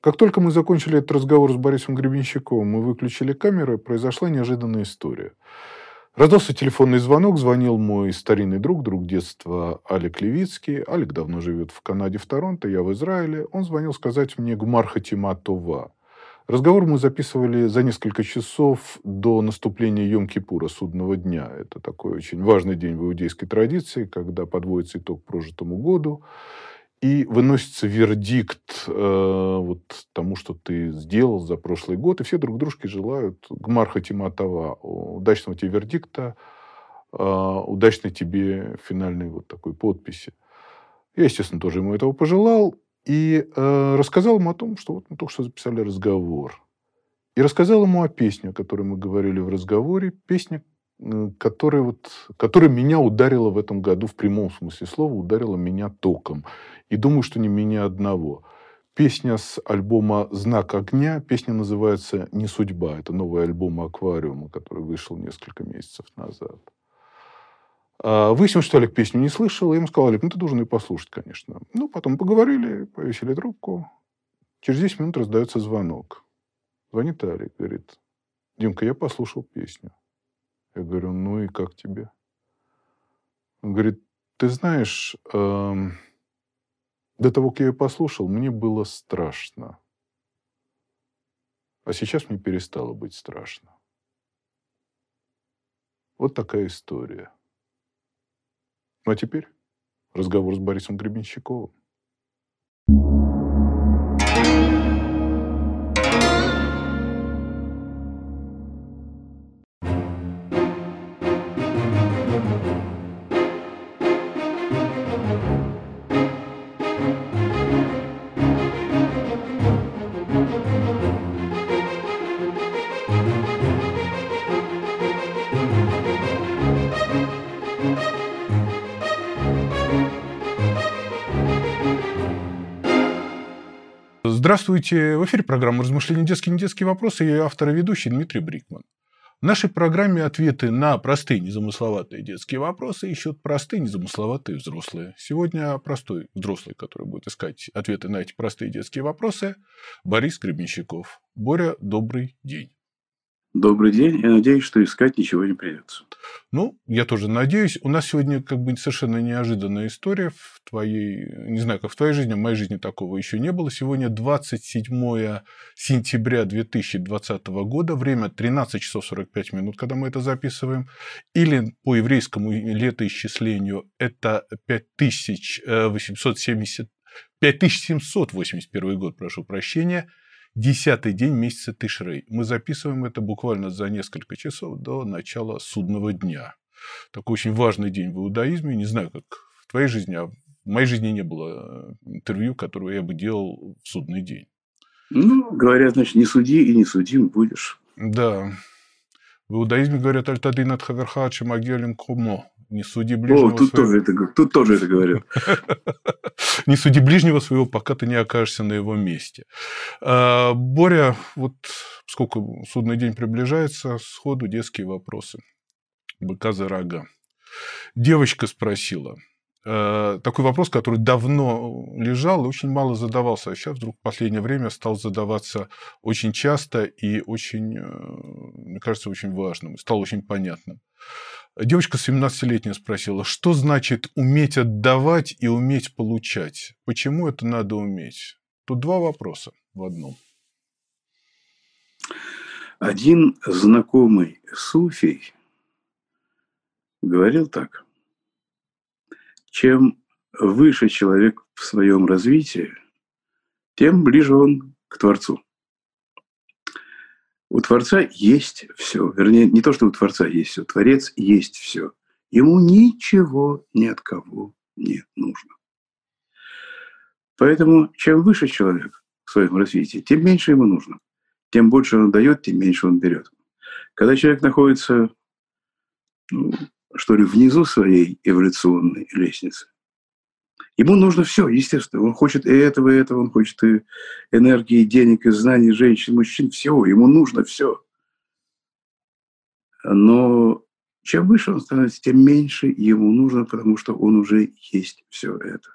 Как только мы закончили этот разговор с Борисом Гребенщиковым, мы выключили камеры, произошла неожиданная история. Раздался телефонный звонок, звонил мой старинный друг, друг детства Алик Левицкий. Алик давно живет в Канаде, в Торонто, я в Израиле. Он звонил сказать мне «Гмар Хатима Това». Разговор мы записывали за несколько часов до наступления Йом-Кипура, судного дня. Это такой очень важный день в иудейской традиции, когда подводится итог прожитому году и выносится вердикт э, вот тому, что ты сделал за прошлый год, и все друг дружке желают гмарха тиматова, удачного тебе вердикта, э, удачной тебе финальной вот такой подписи. Я, естественно, тоже ему этого пожелал и э, рассказал ему о том, что вот мы только что записали разговор. И рассказал ему о песне, о которой мы говорили в разговоре. Песня, которая, вот, которая меня ударила в этом году в прямом смысле слова, ударила меня током. И думаю, что не меня одного. Песня с альбома «Знак огня». Песня называется «Не судьба». Это новый альбом «Аквариума», который вышел несколько месяцев назад. А, выяснилось, что Олег песню не слышал. Я ему сказал, Олег, ну ты должен ее послушать, конечно. Ну, потом поговорили, повесили трубку. Через 10 минут раздается звонок. Звонит Олег, говорит, Димка, я послушал песню. Я говорю, ну и как тебе? Он говорит, ты знаешь, эм, до того, как я ее послушал, мне было страшно. А сейчас мне перестало быть страшно. Вот такая история. Ну а теперь разговор с Борисом Гребенщиковым. Здравствуйте. В эфире программа «Размышления детские недетские вопросы» и автор автор и ведущий Дмитрий Брикман. В нашей программе ответы на простые, незамысловатые детские вопросы ищут простые, незамысловатые взрослые. Сегодня простой взрослый, который будет искать ответы на эти простые детские вопросы, Борис Гребенщиков. Боря, добрый день. Добрый день. Я надеюсь, что искать ничего не придется. Ну, я тоже надеюсь. У нас сегодня как бы совершенно неожиданная история в твоей, не знаю, как в твоей жизни, в моей жизни такого еще не было. Сегодня 27 сентября 2020 года, время 13 часов 45 минут, когда мы это записываем. Или по еврейскому летоисчислению это 5870 5781 год, прошу прощения – десятый день месяца Тишрей. Мы записываем это буквально за несколько часов до начала судного дня. Такой очень важный день в иудаизме. Не знаю, как в твоей жизни, а в моей жизни не было э, интервью, которое я бы делал в судный день. Ну, говорят, значит, не суди и не судим будешь. Да. В иудаизме говорят «Альтадин от хаверха чемагелин комо». Не суди ближнего О, тут, своего... тоже это, тут тоже это говорят. не суди ближнего своего, пока ты не окажешься на его месте. А, Боря, вот сколько судный день приближается, сходу детские вопросы. Быка за рога. Девочка спросила, такой вопрос, который давно лежал и очень мало задавался, а сейчас вдруг в последнее время стал задаваться очень часто и очень, э, мне кажется, очень важным, стал очень понятным. Девочка 17-летняя спросила, что значит уметь отдавать и уметь получать? Почему это надо уметь? Тут два вопроса в одном. Один знакомый суфий говорил так. Чем выше человек в своем развитии, тем ближе он к Творцу. У Творца есть все. Вернее, не то, что у Творца есть все. Творец есть все. Ему ничего ни от кого не нужно. Поэтому чем выше человек в своем развитии, тем меньше ему нужно. Тем больше он дает, тем меньше он берет. Когда человек находится, ну, что ли, внизу своей эволюционной лестницы, Ему нужно все, естественно. Он хочет и этого, и этого. Он хочет и энергии, и денег, и знаний, женщин, мужчин. Всего. Ему нужно все. Но чем выше он становится, тем меньше ему нужно, потому что он уже есть все это.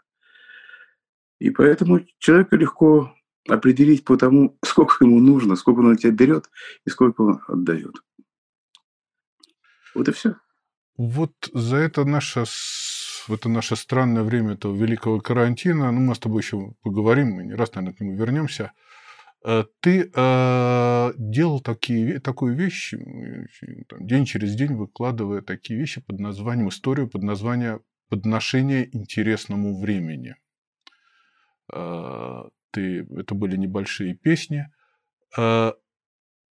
И поэтому человека легко определить по тому, сколько ему нужно, сколько он от тебя берет и сколько он отдает. Вот и все. Вот за это наше, в это наше странное время этого великого карантина, ну, мы с тобой еще поговорим, мы не раз, наверное, к нему вернемся. Э, ты э, делал такие, такую вещь, там, день через день выкладывая такие вещи под названием, историю под названием «Подношение интересному времени». Э, ты, это были небольшие песни. Э,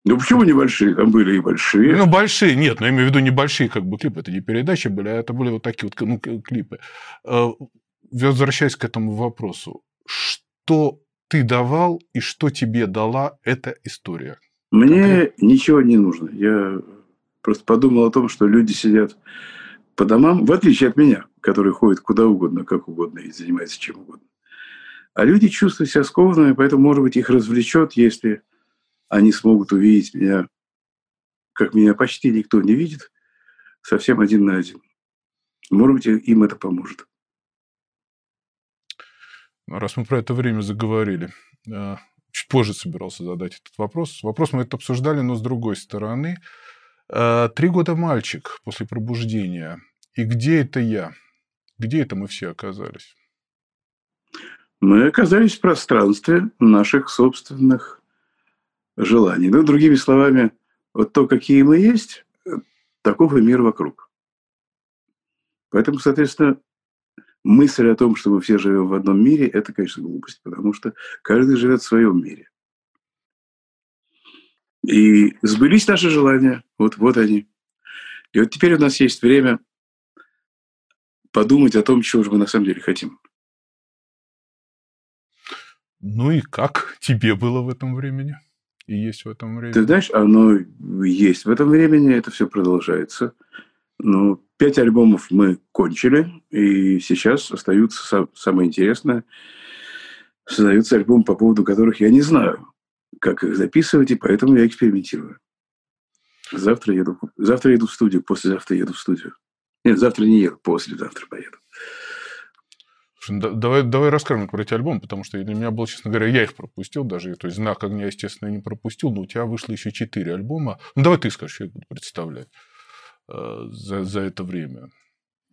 ну, почему небольшие? Там были и большие. Ну, большие, нет, но я имею в виду небольшие как бы клипы. Это не передачи были, а это были вот такие вот ну, клипы. Э, возвращаясь к этому вопросу. Что ты давал и что тебе дала эта история? Мне Конкретно? ничего не нужно. Я просто подумал о том, что люди сидят по домам, в отличие от меня, который ходит куда угодно, как угодно и занимается чем угодно. А люди чувствуют себя скованными, поэтому, может быть, их развлечет, если они смогут увидеть меня, как меня почти никто не видит, совсем один на один. Может быть, им это поможет. Раз мы про это время заговорили, э, чуть позже собирался задать этот вопрос. Вопрос мы это обсуждали, но с другой стороны. Э, три года мальчик после пробуждения. И где это я? Где это мы все оказались? Мы оказались в пространстве наших собственных желаний. Ну, другими словами, вот то, какие мы есть, таков и мир вокруг. Поэтому, соответственно, мысль о том, что мы все живем в одном мире, это, конечно, глупость, потому что каждый живет в своем мире. И сбылись наши желания. Вот, вот они. И вот теперь у нас есть время подумать о том, чего же мы на самом деле хотим. Ну и как тебе было в этом времени? И есть в этом времени? Ты знаешь, оно есть в этом времени, это все продолжается. Ну, пять альбомов мы кончили, и сейчас остаются самое интересное. Создаются альбомы, по поводу которых я не знаю, как их записывать, и поэтому я экспериментирую. Завтра еду, завтра еду в студию, послезавтра еду в студию. Нет, завтра не еду, послезавтра поеду. Давай, давай расскажем про эти альбомы, потому что для меня было, честно говоря, я их пропустил даже. То есть «Знак огня», естественно, не пропустил, но у тебя вышло еще четыре альбома. Ну, давай ты скажешь, я буду представлять э, за, за это время.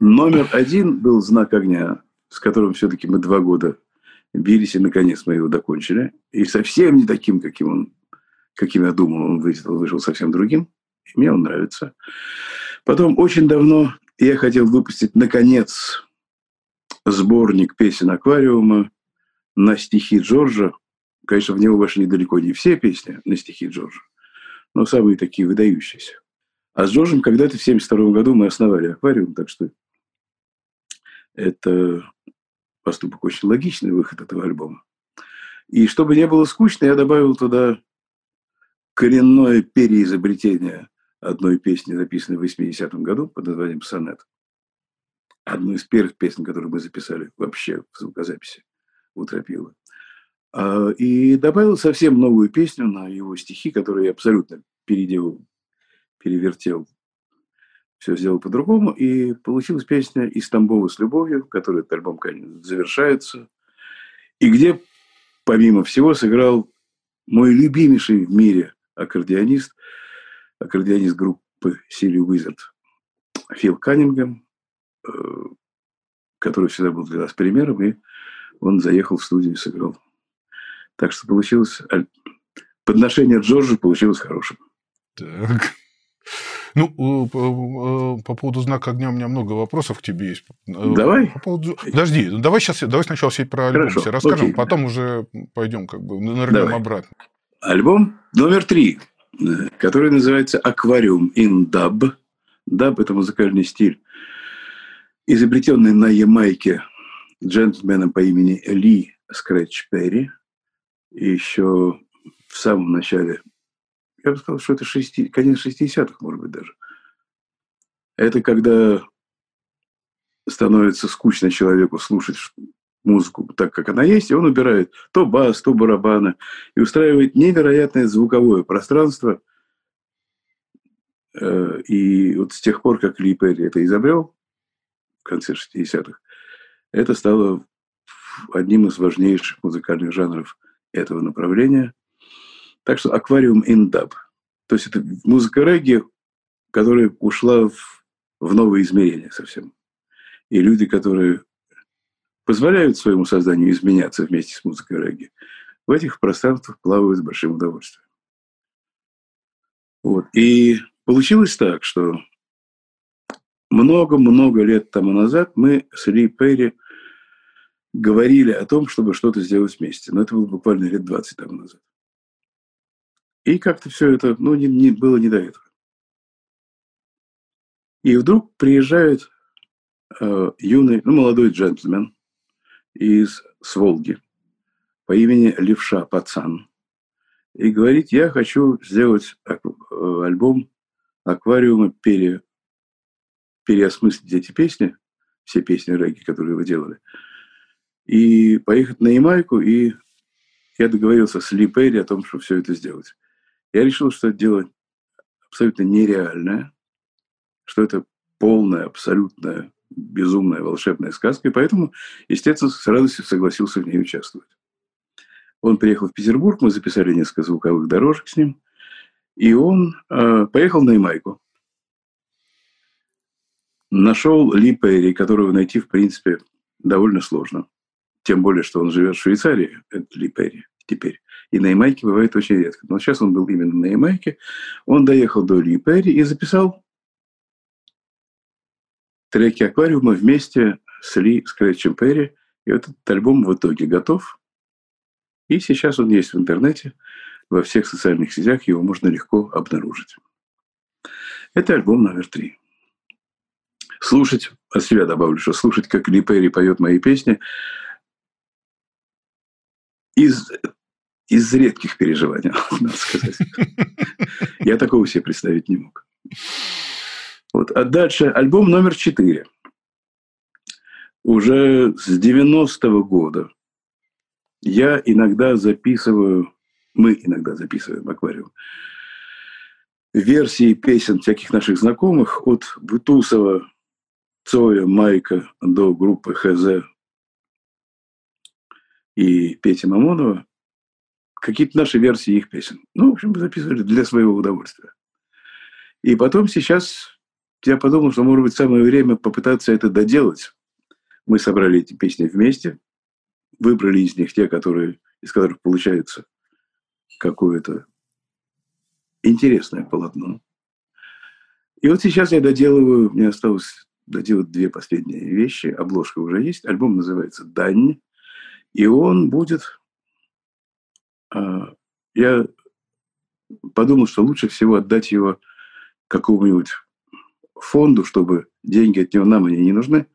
Номер один был «Знак огня», с которым все-таки мы два года бились, и наконец мы его докончили. И совсем не таким, каким он, каким я думал, он вышел, вышел совсем другим. И мне он нравится. Потом очень давно я хотел выпустить, наконец, сборник песен аквариума на стихи Джорджа. Конечно, в него вошли далеко не все песни на стихи Джорджа, но самые такие выдающиеся. А с Джорджем когда-то в 1972 году мы основали аквариум, так что это поступок очень логичный, выход этого альбома. И чтобы не было скучно, я добавил туда коренное переизобретение одной песни, записанной в 80-м году под названием «Сонет» одну из первых песен, которую мы записали вообще в звукозаписи у Тропила. И добавил совсем новую песню на его стихи, которые я абсолютно переделал, перевертел, все сделал по-другому. И получилась песня «Из Тамбова с любовью», которая этот альбом, конечно, завершается. И где, помимо всего, сыграл мой любимейший в мире аккордеонист, аккордеонист группы Сили Уизард Фил Каннингем, который всегда был для нас примером, и он заехал в студию и сыграл. Так что получилось... Подношение Джорджа получилось хорошим. Так. Ну, по, по поводу знака огня у меня много вопросов к тебе есть. Э, давай. По поводу... Подожди, ну, давай сейчас, давай сначала все про альбом Хорошо, все расскажем, окей. потом уже пойдем как бы нырнем давай. обратно. Альбом номер три, э, который называется «Аквариум in Dub». Даб – это музыкальный стиль изобретенный на Ямайке джентльменом по имени Ли Скретч Перри, еще в самом начале, я бы сказал, что это шести, конец 60-х, может быть, даже. Это когда становится скучно человеку слушать музыку так, как она есть, и он убирает то бас, то барабаны, и устраивает невероятное звуковое пространство. Э, и вот с тех пор, как Ли Перри это изобрел, в конце 60-х, это стало одним из важнейших музыкальных жанров этого направления. Так что аквариум индаб. То есть это музыка регги, которая ушла в, в новое измерение совсем. И люди, которые позволяют своему созданию изменяться вместе с музыкой регги, в этих пространствах плавают с большим удовольствием. Вот. И получилось так, что много-много лет тому назад мы с Ли Перри говорили о том, чтобы что-то сделать вместе. Но это было буквально лет 20 тому назад. И как-то все это, ну, не, не, было не до этого. И вдруг приезжает э, юный, ну, молодой джентльмен из Сволги по имени Левша Пацан. И говорит, я хочу сделать э, альбом аквариума, пере, переосмыслить эти песни, все песни регги, которые вы делали, и поехать на Ямайку, и я договорился с Ли Перри о том, что все это сделать. Я решил, что это дело абсолютно нереальное, что это полная, абсолютная, безумная волшебная сказка, и поэтому, естественно, с радостью согласился в ней участвовать. Он приехал в Петербург, мы записали несколько звуковых дорожек с ним, и он э, поехал на Ямайку. Нашел Ли Перри, которого найти, в принципе, довольно сложно. Тем более, что он живет в Швейцарии, это Ли Перри теперь. И на Ямайке бывает очень редко. Но сейчас он был именно на Ямайке. Он доехал до Ли Перри и записал треки аквариума вместе с Ли Скретчем Перри. И этот альбом в итоге готов. И сейчас он есть в интернете. Во всех социальных сетях его можно легко обнаружить. Это альбом номер три. Слушать, от себя добавлю, что слушать, как Ли Перри поет мои песни, из, из редких переживаний, надо сказать. Я такого себе представить не мог. Вот. А дальше альбом номер четыре. Уже с 90-го года я иногда записываю, мы иногда записываем аквариум, версии песен всяких наших знакомых от Бутусова, Цоя, Майка до группы ХЗ и Пети Мамонова какие-то наши версии их песен. Ну, в общем, записывали для своего удовольствия. И потом сейчас я подумал, что, может быть, самое время попытаться это доделать. Мы собрали эти песни вместе, выбрали из них те, которые, из которых получается какое-то интересное полотно. И вот сейчас я доделываю, мне осталось доделать две последние вещи. Обложка уже есть. Альбом называется «Дань». И он будет... А, я подумал, что лучше всего отдать его какому-нибудь фонду, чтобы деньги от него нам они не нужны,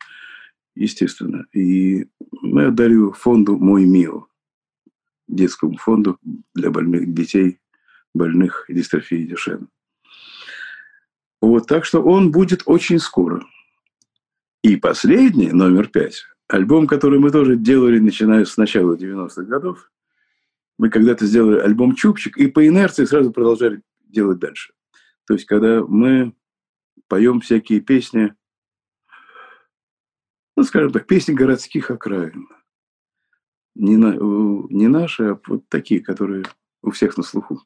естественно. И мы отдали его фонду «Мой Мио», детскому фонду для больных детей, больных дистрофией Дюшена. Вот, так что он будет очень скоро. И последний, номер пять, альбом, который мы тоже делали, начиная с начала 90-х годов. Мы когда-то сделали альбом «Чупчик», и по инерции сразу продолжали делать дальше. То есть, когда мы поем всякие песни, ну, скажем так, песни городских окраин. Не, на, не наши, а вот такие, которые у всех на слуху.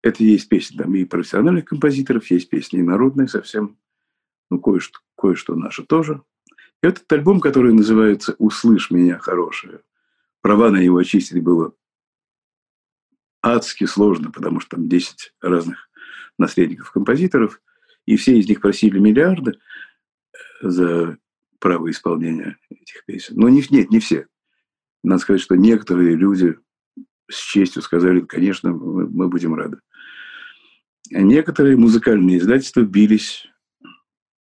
Это есть песни там и профессиональных композиторов, есть песни и народные совсем. Ну, кое-что, кое-что наше тоже. И этот альбом, который называется «Услышь меня, хорошее», права на его очистить было адски сложно, потому что там 10 разных наследников композиторов, и все из них просили миллиарды – за право исполнения этих песен. Но не, нет, не все. Надо сказать, что некоторые люди с честью сказали, конечно, мы, мы будем рады. А некоторые музыкальные издательства бились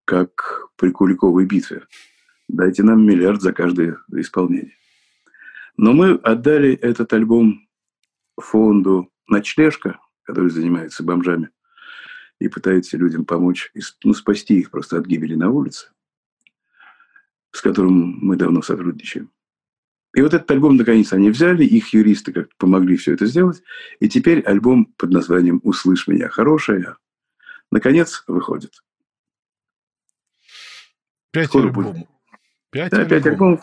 как при Куликовой битве. Дайте нам миллиард за каждое исполнение. Но мы отдали этот альбом фонду «Ночлежка», который занимается бомжами и пытается людям помочь, ну, спасти их просто от гибели на улице с которым мы давно сотрудничаем. И вот этот альбом наконец они взяли, их юристы как помогли все это сделать. И теперь альбом под названием «Услышь меня, хорошая» наконец выходит. Пять Скоро альбомов. Пять, да, альбомов. пять альбомов.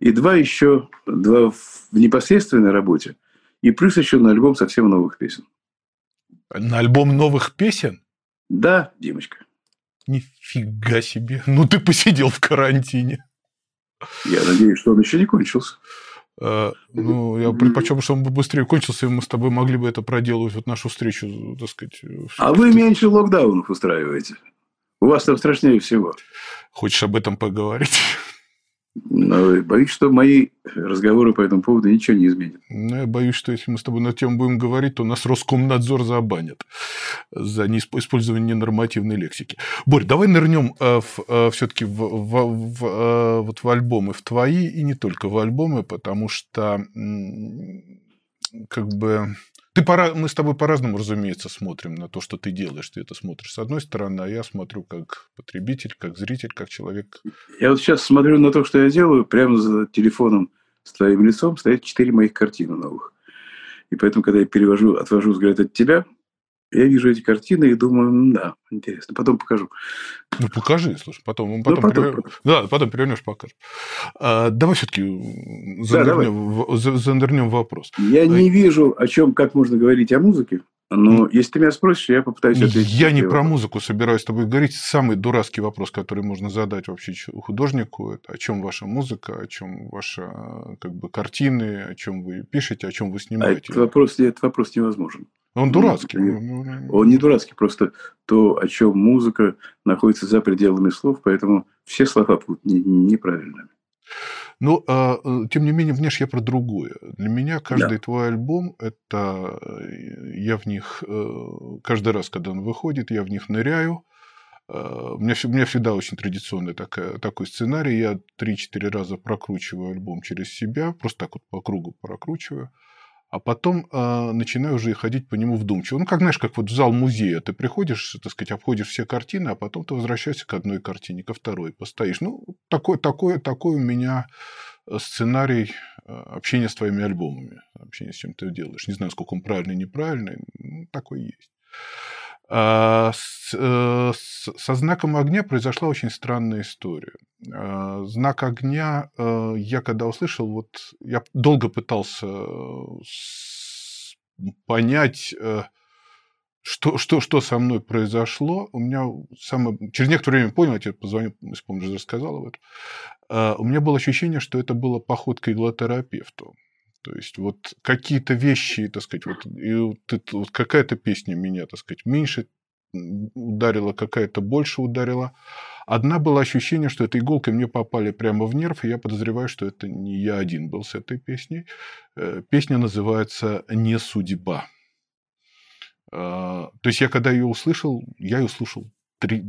и два еще, два в непосредственной работе, и плюс еще на альбом совсем новых песен. На альбом новых песен? Да, Димочка. Нифига себе. Ну, ты посидел в карантине. Я надеюсь, что он еще не кончился. А, ну, я предпочел, чтобы он бы быстрее кончился, и мы с тобой могли бы это проделывать, вот нашу встречу, так сказать. А вы меньше локдаунов устраиваете. У вас там страшнее всего. Хочешь об этом поговорить? Но боюсь, что мои разговоры по этому поводу ничего не изменят. Ну, я боюсь, что если мы с тобой на тему будем говорить, то нас Роскомнадзор забанит за использование ненормативной лексики. Борь, давай нырнем э, э, все-таки в, в, в, э, вот в альбомы, в твои и не только в альбомы, потому что как бы ты пора, мы с тобой по-разному, разумеется, смотрим на то, что ты делаешь. Ты это смотришь с одной стороны, а я смотрю как потребитель, как зритель, как человек. Я вот сейчас смотрю на то, что я делаю. Прямо за телефоном с твоим лицом стоят четыре моих картины новых. И поэтому, когда я перевожу, отвожу взгляд от тебя, я вижу эти картины и думаю, да, интересно. Потом покажу. Ну, покажи, слушай, потом, потом, ну, потом перевер... да, потом перевернешь, покажешь. А, давай все-таки занырнем, да, в вопрос. Я а... не вижу, о чем, как можно говорить о музыке. Но если ты меня спросишь, я попытаюсь ответить. Я не про музыку собираюсь с тобой говорить. Самый дурацкий вопрос, который можно задать вообще художнику, это о чем ваша музыка, о чем ваши как бы, картины, о чем вы пишете, о чем вы снимаете. А этот вопрос, этот вопрос невозможен. Он дурацкий. Он не дурацкий, просто то, о чем музыка находится за пределами слов, поэтому все слова будут неправильными. Но, а, э, тем не менее, внешне я про другое. Для меня каждый да. твой альбом, это э, я в них, э, каждый раз, когда он выходит, я в них ныряю. У меня, у меня всегда очень традиционный такая, такой сценарий. Я 3-4 раза прокручиваю альбом через себя, просто так вот по кругу прокручиваю а потом э, начинаю уже ходить по нему вдумчиво. Ну, как, знаешь, как вот в зал музея. Ты приходишь, так сказать, обходишь все картины, а потом ты возвращаешься к одной картине, ко второй, постоишь. Ну, такой, такой, такой у меня э, сценарий э, общения с твоими альбомами, общения с чем ты делаешь. Не знаю, сколько он правильный, неправильный, ну, такой есть. А, э, со знаком огня произошла очень странная история. А, знак огня, э, я когда услышал, вот я долго пытался понять, э, что, что, что со мной произошло. У меня самое... Через некоторое время понял, я тебе позвонил, если помнишь, рассказал об этом. А, у меня было ощущение, что это было походка иглотерапевту. То есть вот какие-то вещи, так сказать, вот, и вот, это, вот какая-то песня меня, так сказать, меньше ударила, какая-то больше ударила. Одна было ощущение, что этой иголкой мне попали прямо в нерв, и я подозреваю, что это не я один был с этой песней. Э, песня называется «Не судьба». А, то есть я когда ее услышал, я ее слушал три...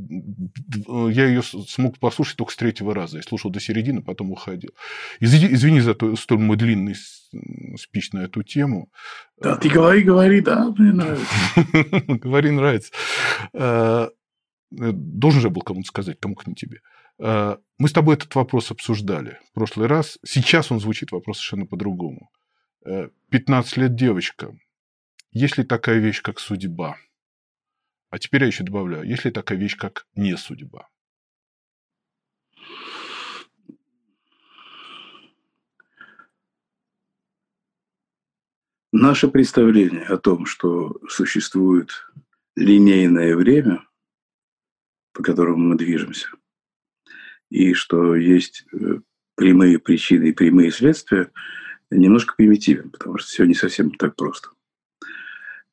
я ее смог послушать только с третьего раза. Я слушал до середины, потом уходил. Извини, за то, столь мой длинный спич на эту тему. Да, ты говори, говори, да, мне нравится. Говори, нравится. Э, должен же был кому-то сказать, кому к не тебе. Э, мы с тобой этот вопрос обсуждали в прошлый раз. Сейчас он звучит вопрос совершенно по-другому. 15 э, лет девочка. Есть ли такая вещь, как судьба? А теперь я еще добавляю, есть ли такая вещь, как не судьба? Наше представление о том, что существует линейное время, по которому мы движемся, и что есть э, прямые причины и прямые следствия, немножко примитивен, потому что все не совсем так просто.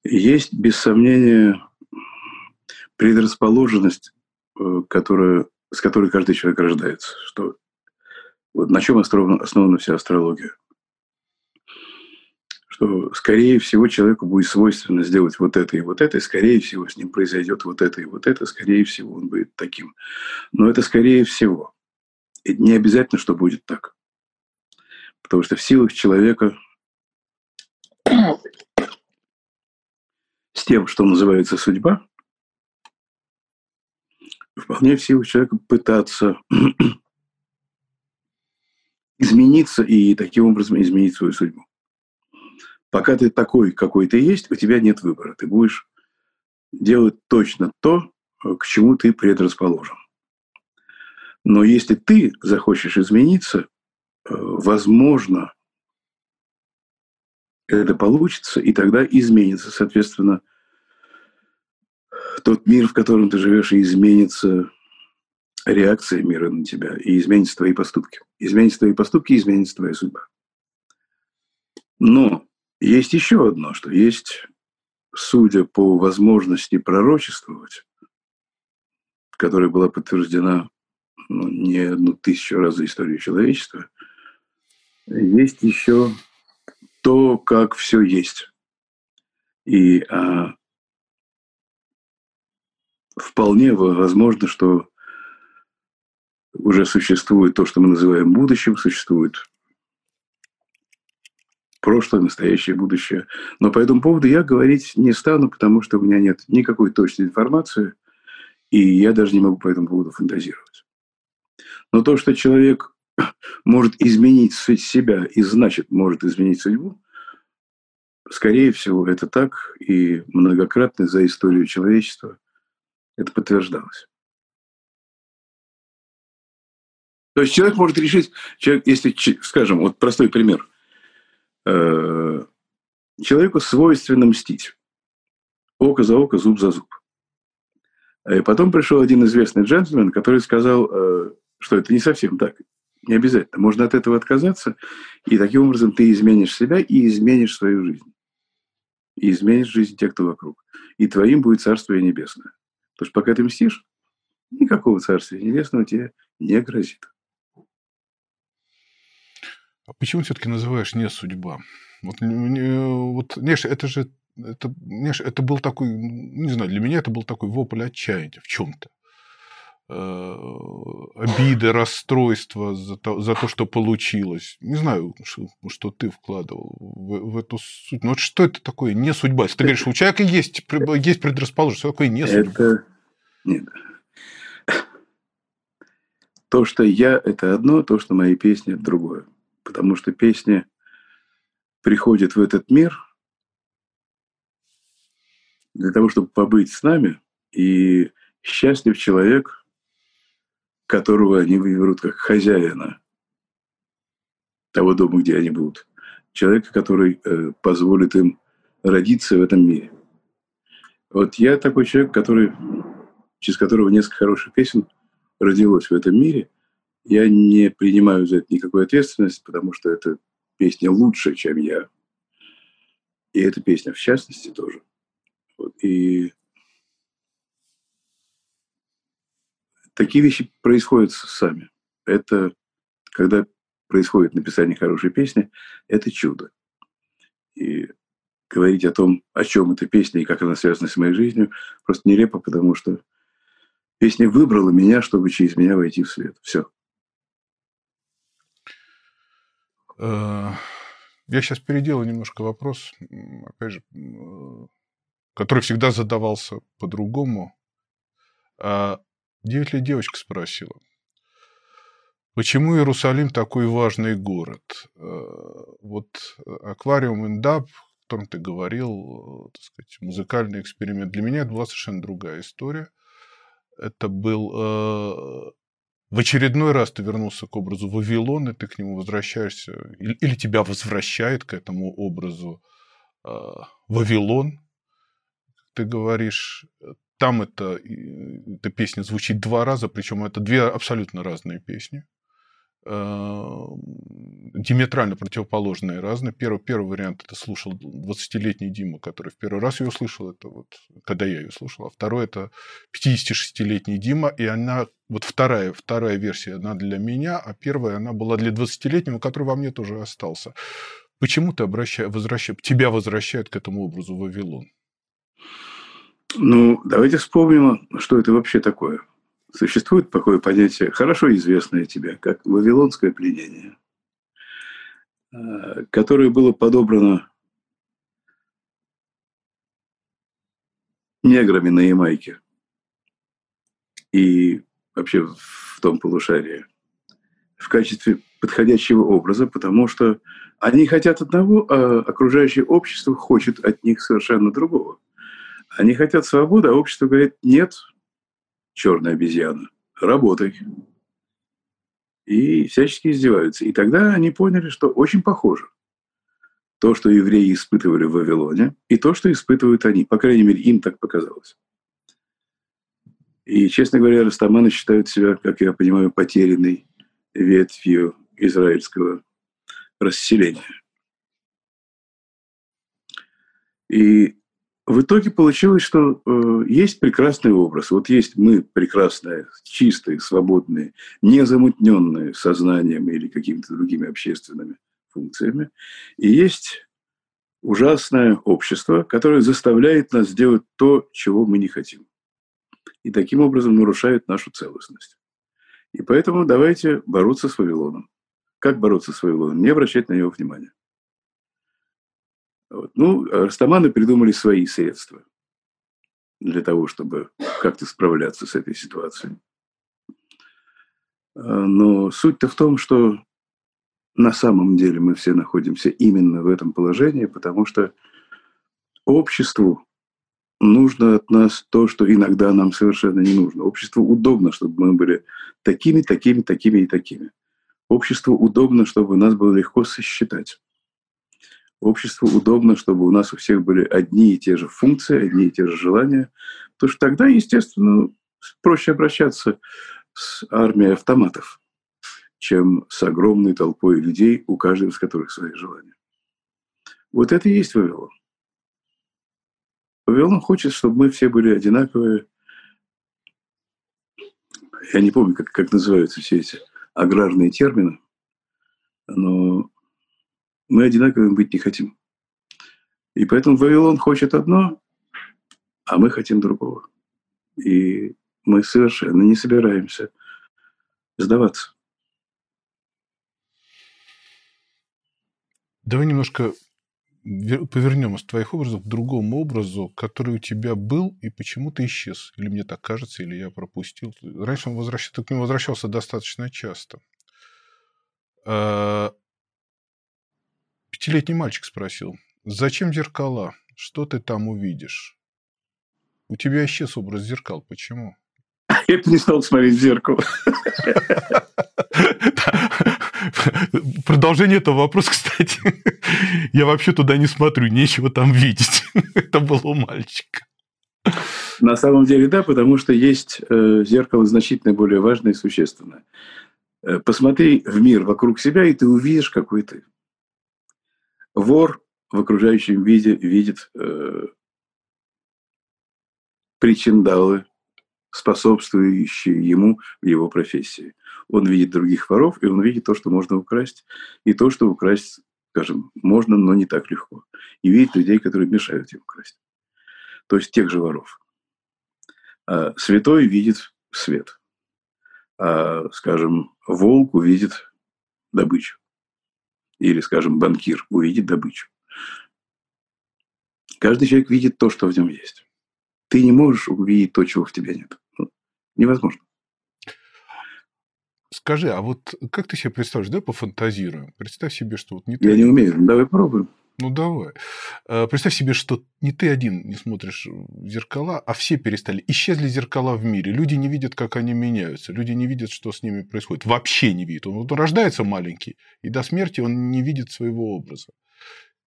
Есть, без сомнения, предрасположенность, э, которая, с которой каждый человек рождается. Что, вот на чем основана, основана вся астрология? Что, скорее всего, человеку будет свойственно сделать вот это и вот это, и, скорее всего, с ним произойдет вот это и вот это, скорее всего, он будет таким. Но это скорее всего. И не обязательно, что будет так. Потому что в силах человека с тем, что называется судьба, вполне в силах человека пытаться измениться и таким образом изменить свою судьбу. Пока ты такой, какой ты есть, у тебя нет выбора. Ты будешь делать точно то, к чему ты предрасположен. Но если ты захочешь измениться, возможно, это получится, и тогда изменится, соответственно, тот мир, в котором ты живешь, и изменится реакция мира на тебя, и изменятся твои поступки. Изменятся твои поступки, изменится твоя судьба. Но есть еще одно, что есть, судя по возможности пророчествовать, которая была подтверждена ну, не одну тысячу раз за историю человечества, есть еще то, как все есть. И а, вполне возможно, что уже существует то, что мы называем будущим, существует прошлое, настоящее, будущее. Но по этому поводу я говорить не стану, потому что у меня нет никакой точной информации, и я даже не могу по этому поводу фантазировать. Но то, что человек может изменить себя и значит может изменить судьбу, скорее всего, это так, и многократно за историю человечества это подтверждалось. То есть человек может решить, человек, если, скажем, вот простой пример. Э, человеку свойственно мстить. Око за око, зуб за зуб. И потом пришел один известный джентльмен, который сказал, э, что это не совсем так. Не обязательно. Можно от этого отказаться, и таким образом ты изменишь себя и изменишь свою жизнь. И изменишь жизнь тех, кто вокруг. И твоим будет Царствие Небесное. Потому что пока ты мстишь, никакого Царствия Небесного тебе не грозит. А почему все-таки называешь не судьба? Вот, вот знаешь, это же это, знаешь, это был такой, не знаю, для меня это был такой вопль отчаяния в чем-то. Э, обиды, расстройства за то, за то, что получилось. Не знаю, что, что ты вкладывал в, в эту суть. Но вот что это такое не судьба? Если ты говоришь, у человека есть, есть предрасположенность, что такое не судьба? Это... Нет. То, что я – это одно, то, что мои песни – это другое. Потому что песни приходят в этот мир для того, чтобы побыть с нами, и счастлив человек, которого они выберут как хозяина того дома, где они будут. Человека, который э, позволит им родиться в этом мире. Вот я такой человек, который, через которого несколько хороших песен родилось в этом мире. Я не принимаю за это никакой ответственности, потому что эта песня лучше, чем я. И эта песня, в частности, тоже. Вот. И Такие вещи происходят сами. Это когда происходит написание хорошей песни, это чудо. И говорить о том, о чем эта песня и как она связана с моей жизнью, просто нелепо, потому что песня выбрала меня, чтобы через меня войти в свет. Все. Э, я сейчас переделаю немножко вопрос, опять же, который всегда задавался по-другому. А Девять лет девочка спросила. Почему Иерусалим такой важный город? Э, вот аквариум Индаб, о котором ты говорил, э, так сказать, музыкальный эксперимент, для меня это была совершенно другая история. Это был э, в очередной раз ты вернулся к образу Вавилона, ты к нему возвращаешься, или, или тебя возвращает к этому образу э, Вавилон, ты говоришь, там это, эта песня звучит два раза, причем это две абсолютно разные песни. Э, диаметрально противоположные разные. Первый, первый вариант это слушал 20-летний Дима, который в первый раз ее слышал, это вот когда я ее слушал. А второй это 56-летний Дима, и она, вот вторая, вторая версия, она для меня, а первая она была для 20-летнего, который во мне тоже остался. Почему ты обращаешь, возвращаешь, тебя возвращают к этому образу Вавилон? Ну, давайте вспомним, что это вообще такое. Существует такое понятие, хорошо известное тебе, как вавилонское пленение, э, которое было подобрано неграми на Ямайке и вообще в том полушарии в качестве подходящего образа, потому что они хотят одного, а окружающее общество хочет от них совершенно другого – они хотят свободы, а общество говорит, нет, черная обезьяна, работай. и всячески издеваются. И тогда они поняли, что очень похоже то, что евреи испытывали в Вавилоне, и то, что испытывают они. По крайней мере, им так показалось. И, честно говоря, растаманы считают себя, как я понимаю, потерянной ветвью израильского расселения. И в итоге получилось, что э, есть прекрасный образ. Вот есть мы прекрасные, чистые, свободные, незамутненные сознанием или какими-то другими общественными функциями. И есть ужасное общество, которое заставляет нас делать то, чего мы не хотим. И таким образом нарушает нашу целостность. И поэтому давайте бороться с Вавилоном. Как бороться с Вавилоном? Не обращать на него внимания. Вот. Ну, растаманы придумали свои средства для того, чтобы как-то справляться с этой ситуацией. А, но суть-то в том, что на самом деле мы все находимся именно в этом положении, потому что обществу нужно от нас то, что иногда нам совершенно не нужно. Обществу удобно, чтобы мы были такими, такими, такими и такими. Обществу удобно, чтобы нас было легко сосчитать. Обществу удобно, чтобы у нас у всех были одни и те же функции, одни и те же желания. Потому что тогда, естественно, проще обращаться с армией автоматов, чем с огромной толпой людей, у каждого из которых свои желания. Вот это и есть Вавилон. Вавилон хочет, чтобы мы все были одинаковые. Я не помню, как, как называются все эти аграрные термины, но мы одинаковыми быть не хотим. И поэтому Вавилон хочет одно, а мы хотим другого. И мы совершенно не собираемся сдаваться. Давай немножко повернем из твоих образов к другому образу, который у тебя был и почему-то исчез. Или мне так кажется, или я пропустил. Раньше он возвращался, ты к нему возвращался достаточно часто. А, Пятилетний мальчик спросил, зачем зеркала? Что ты там увидишь? У тебя исчез образ зеркал. Почему? Я не стал смотреть в зеркало. Продолжение этого вопроса, кстати. Я вообще туда не смотрю, нечего там видеть. Это было у мальчика. На самом деле, да, потому что есть э, зеркало значительно более важное и существенное. Э, посмотри в мир вокруг себя, и ты увидишь, какой ты. Вор в окружающем виде видит э, причиндалы, способствующие ему в его профессии. Он видит других воров, и он видит то, что можно украсть, и то, что украсть, скажем, можно, но не так легко. И видит людей, которые мешают ему украсть. То есть тех же воров. А святой видит свет. А, скажем, волк увидит добычу или, скажем, банкир увидит добычу. Каждый человек видит то, что в нем есть. Ты не можешь увидеть то, чего в тебе нет. Ну, невозможно. Скажи, а вот как ты себе представляешь, да, пофантазируем? Представь себе, что вот не ты... Я не умею, давай попробуем. Ну, давай. Э, представь себе, что не ты один не смотришь в зеркала, а все перестали. Исчезли зеркала в мире. Люди не видят, как они меняются. Люди не видят, что с ними происходит. Вообще не видят. Он, вот рождается маленький, и до смерти он не видит своего образа.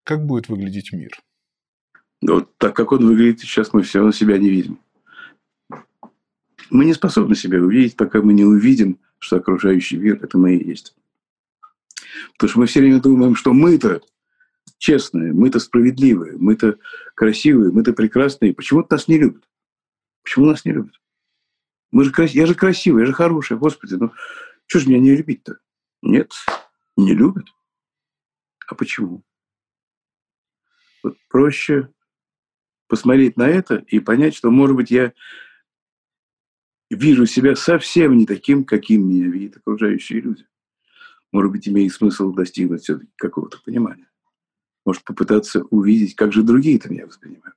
Как будет выглядеть мир? Вот так, как он выглядит сейчас, мы все равно себя не видим. Мы не способны себя увидеть, пока мы не увидим, что окружающий мир – это мы и есть. Потому что мы все время думаем, что мы-то честные, мы-то справедливые, мы-то красивые, мы-то прекрасные. Почему-то нас не любят. Почему нас не любят? Мы же, я же красивый, я же хороший, Господи, ну что же меня не любить-то? Нет, не любят. А почему? Вот проще посмотреть на это и понять, что, может быть, я вижу себя совсем не таким, каким меня видят окружающие люди. Может быть, имеет смысл достигнуть все-таки какого-то понимания может попытаться увидеть, как же другие-то меня воспринимают.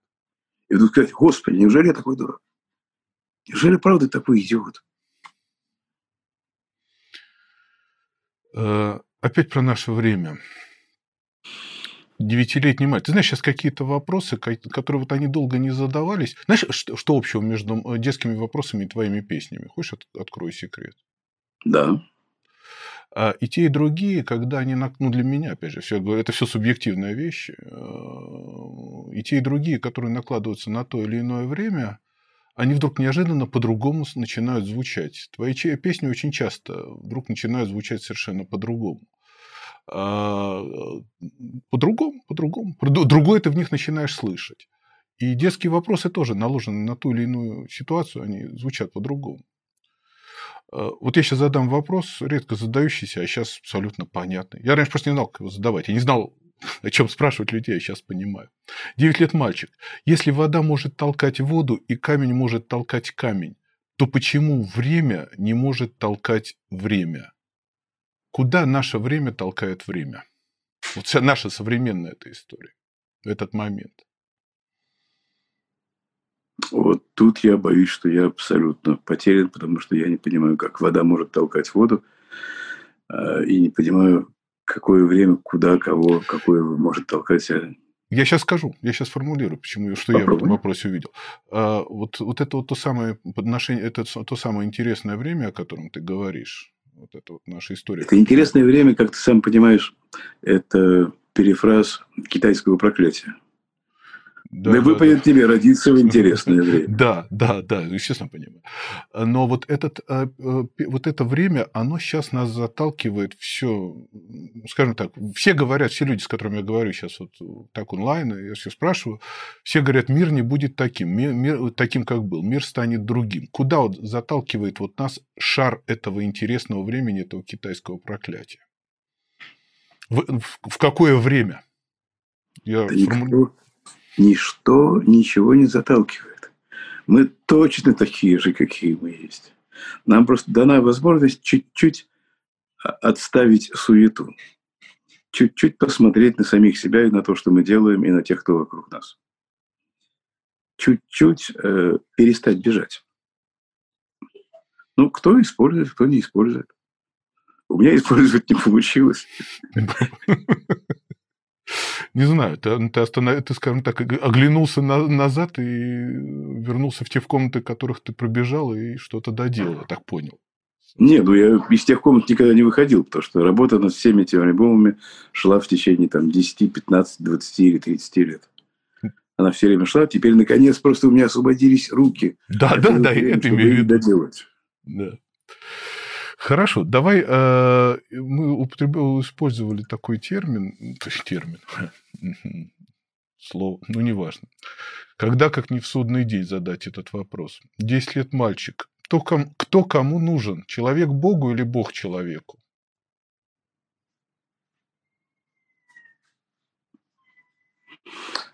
И вдруг сказать, Господи, неужели я такой дурак? Неужели правда такой идиот? Э, опять про наше время. Девятилетний мать. Ты знаешь, сейчас какие-то вопросы, которые вот они долго не задавались. Знаешь, что, что общего между детскими вопросами и твоими песнями? Хочешь, от, открою секрет? Да. А, и те, и другие, когда они, ну, для меня, опять же, все, это все субъективная вещь, э, и те, и другие, которые накладываются на то или иное время, они вдруг неожиданно по-другому начинают звучать. Твои песни очень часто вдруг начинают звучать совершенно по-другому. А, по-другому, по-другому. Другое ты в них начинаешь слышать. И детские вопросы тоже наложены на ту или иную ситуацию, они звучат по-другому. Э, вот я сейчас задам вопрос, редко задающийся, а сейчас абсолютно понятный. Я раньше просто не знал, как его задавать. Я не знал, о чем спрашивать людей, я сейчас понимаю. Девять лет мальчик. Если вода может толкать воду и камень может толкать камень, то почему время не может толкать время? Куда наше время толкает время? Вот вся наша современная эта история этот момент. Вот тут я боюсь, что я абсолютно потерян, потому что я не понимаю, как вода может толкать воду, а, и не понимаю, какое время, куда, кого, какое может толкать. Я сейчас скажу, я сейчас формулирую, почему, что Попробуй. я в этом вопросе увидел. А, вот, вот это вот то самое подношение, это то самое интересное время, о котором ты говоришь. Вот это вот наша история. Это интересное время, как ты сам понимаешь, это перефраз китайского проклятия. Да, да, выпадет да. тебе родиться в интересное время. Да, да, да, естественно понимаю. Но вот, этот, э, э, вот это время, оно сейчас нас заталкивает все, скажем так, все говорят, все люди, с которыми я говорю сейчас вот так онлайн, я все спрашиваю, все говорят, мир не будет таким, мир, мир таким, как был, мир станет другим. Куда вот заталкивает вот нас шар этого интересного времени, этого китайского проклятия? В, в, в какое время? Я да формулирую ничто ничего не заталкивает. Мы точно такие же, какие мы есть. Нам просто дана возможность чуть-чуть отставить суету, чуть-чуть посмотреть на самих себя и на то, что мы делаем, и на тех, кто вокруг нас. Чуть-чуть э, перестать бежать. Ну, кто использует, кто не использует. У меня использовать не получилось. Не знаю, ты, ты, останов... ты скажем так, оглянулся на... назад и вернулся в те в комнаты, которых ты пробежал и что-то доделал, я так понял. Не, ну я из тех комнат никогда не выходил, потому что работа над всеми этими альбомами шла в течение там, 10, 15, 20 или 30 лет. Она все время шла. Теперь, наконец, просто у меня освободились руки. Да, да, да, я это имею в виду. Доделать. Да. Хорошо, давай э, мы употребили, использовали такой термин, то есть термин, слово, ну неважно. Когда, как не в судный день, задать этот вопрос? Десять лет мальчик. Кто, ком, кто кому нужен? Человек Богу или Бог человеку?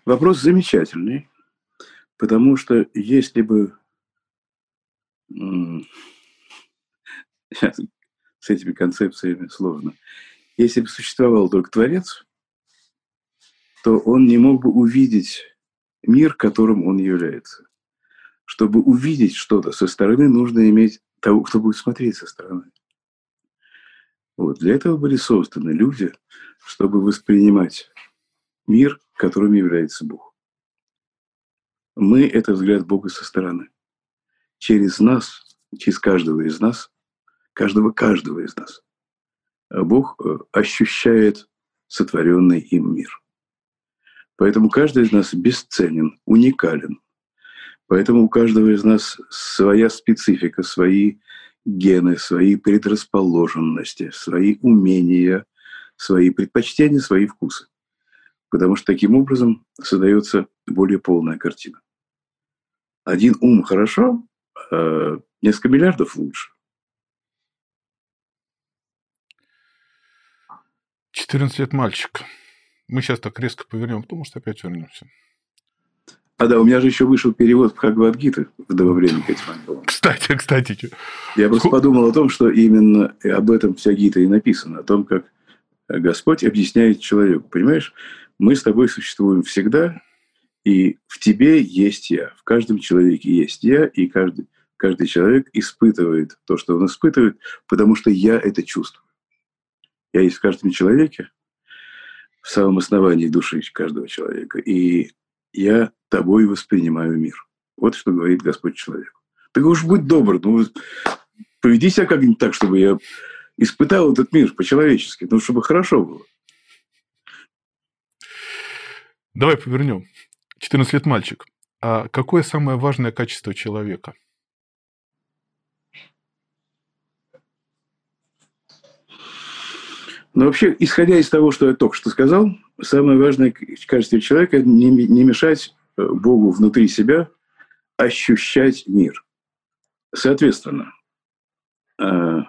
Вопрос замечательный, потому что если бы Сейчас с этими концепциями сложно. Если бы существовал только Творец, то он не мог бы увидеть мир, которым он является. Чтобы увидеть что-то со стороны, нужно иметь того, кто будет смотреть со стороны. Вот. Для этого были созданы люди, чтобы воспринимать мир, которым является Бог. Мы – это взгляд Бога со стороны. Через нас, через каждого из нас каждого-каждого из нас. Бог э, ощущает сотворенный им мир. Поэтому каждый из нас бесценен, уникален. Поэтому у каждого из нас своя специфика, свои гены, свои предрасположенности, свои умения, свои предпочтения, свои вкусы. Потому что таким образом создается более полная картина. Один ум хорошо, а несколько миллиардов лучше. 14 лет мальчик. Мы сейчас так резко повернем, потому что опять вернемся. А да, у меня же еще вышел перевод Бхагавадгиты в время к этим альбомам. Кстати, кстати. Я просто подумал о том, что именно об этом вся гита и написана. О том, как Господь объясняет человеку. Понимаешь, мы с тобой существуем всегда, и в тебе есть я. В каждом человеке есть я, и каждый, каждый человек испытывает то, что он испытывает, потому что я это чувствую. Я есть в каждом человеке, в самом основании души каждого человека. И я тобой воспринимаю мир. Вот что говорит Господь человеку. Так уж будь добр, ну, поведи себя как-нибудь так, чтобы я испытал этот мир по-человечески, ну, чтобы хорошо было. Давай повернем. 14 лет мальчик. А какое самое важное качество человека? Но вообще, исходя из того, что я только что сказал, самое важное качество человека – не, не мешать э, Богу внутри себя ощущать мир. Соответственно, э,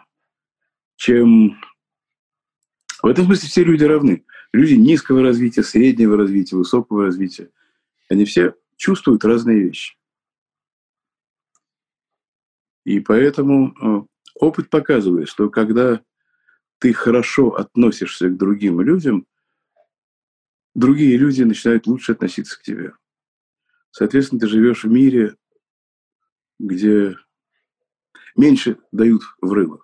чем... В этом смысле все люди равны. Люди низкого развития, среднего развития, высокого развития. Они все чувствуют разные вещи. И поэтому э, опыт показывает, что когда ты хорошо относишься к другим людям, другие люди начинают лучше относиться к тебе. Соответственно, ты живешь в мире, где меньше дают в рыло.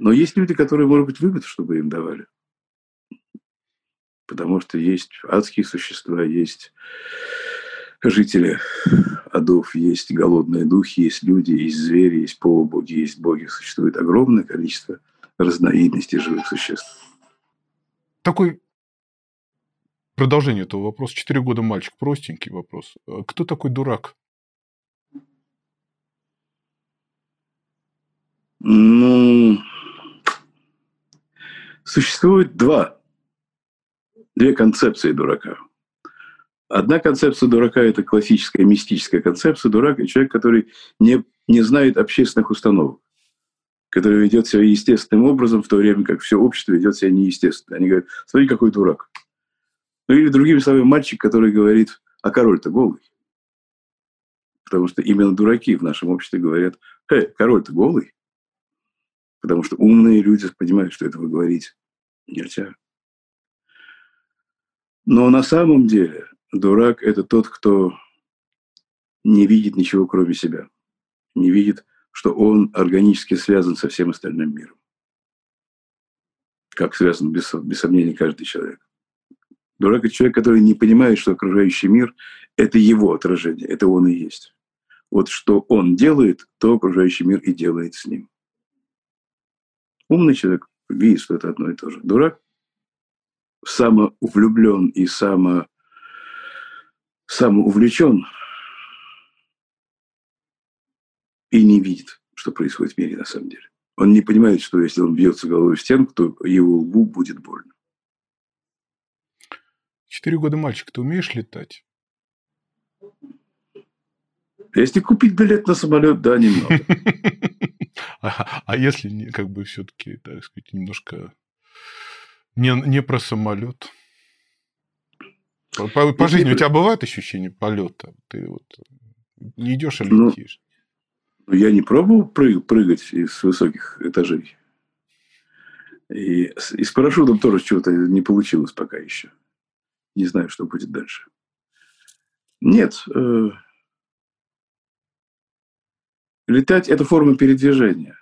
Но есть люди, которые, может быть, любят, чтобы им давали. Потому что есть адские существа, есть жители адов, есть голодные духи, есть люди, есть звери, есть полубоги, есть боги. Существует огромное количество разновидностей живых существ. Такой продолжение этого вопроса. Четыре года мальчик. Простенький вопрос. А кто такой дурак? Ну, существует два, две концепции дурака – Одна концепция дурака – это классическая мистическая концепция. Дурак – человек, который не, не знает общественных установок, который ведет себя естественным образом, в то время как все общество ведет себя неестественно. Они говорят, смотри, какой дурак. Ну или другими словами, мальчик, который говорит, а король-то голый. Потому что именно дураки в нашем обществе говорят, э, король-то голый. Потому что умные люди понимают, что этого говорить нельзя. Но на самом деле Дурак – это тот, кто не видит ничего, кроме себя. Не видит, что он органически связан со всем остальным миром. Как связан, без, без сомнения, каждый человек. Дурак – это человек, который не понимает, что окружающий мир – это его отражение, это он и есть. Вот что он делает, то окружающий мир и делает с ним. Умный человек видит, что это одно и то же. Дурак самоувлюблен и само сам увлечен и не видит, что происходит в мире на самом деле. Он не понимает, что если он бьется головой в стенку, то его лбу будет больно. Четыре года мальчик, ты умеешь летать? Если купить билет на самолет, да, немного. А, если как бы все-таки, так сказать, немножко не, не про самолет? По, по, по жизни у тебя бывает ощущение полета? Ты вот не идешь, а летишь? Ну, я не пробовал прыг, прыгать из высоких этажей. И, и с парашютом тоже чего-то не получилось пока еще. Не знаю, что будет дальше. Нет. Э, летать – это форма передвижения.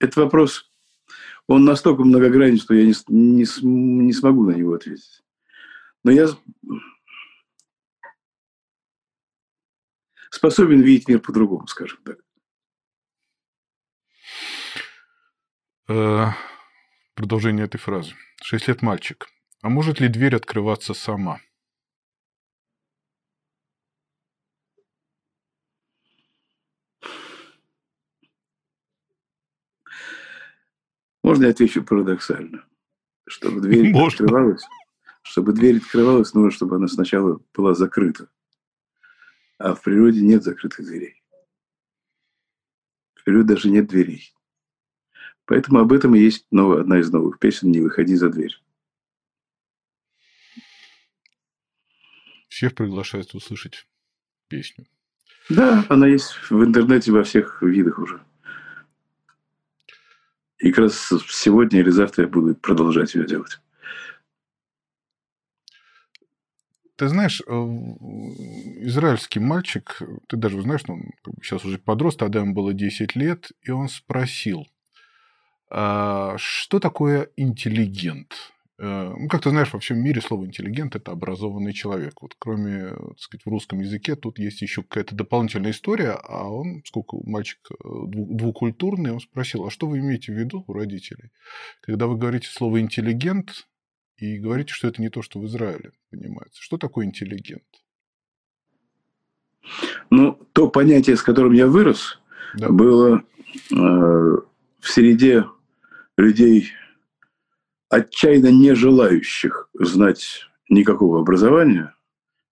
Это вопрос он настолько многогранен, что я не, не, не смогу на него ответить. Но я способен видеть мир по-другому, скажем так. Э, продолжение этой фразы. Шесть лет мальчик. А может ли дверь открываться сама? Можно я отвечу парадоксально? Чтобы дверь Можно. открывалась, чтобы дверь открывалась, нужно, чтобы она сначала была закрыта. А в природе нет закрытых дверей. В природе даже нет дверей. Поэтому об этом и есть новая, одна из новых песен «Не выходи за дверь». Всех приглашают услышать песню. Да, она есть в интернете во всех видах уже. И как раз сегодня или завтра я буду продолжать ее делать. Ты знаешь, э, израильский мальчик, ты даже знаешь, он сейчас уже подрос, тогда ему было 10 лет, и он спросил, а что такое интеллигент? Э, ну, как ты знаешь, во всем мире слово интеллигент – это образованный человек. Вот кроме, так сказать, в русском языке тут есть еще какая-то дополнительная история, а он, сколько мальчик э, двукультурный, он спросил, а что вы имеете в виду у родителей, когда вы говорите слово интеллигент и говорите, что это не то, что в Израиле понимается. Что такое интеллигент? Ну, то понятие, с которым я вырос, да. было э, в среде людей отчаянно не желающих знать никакого образования,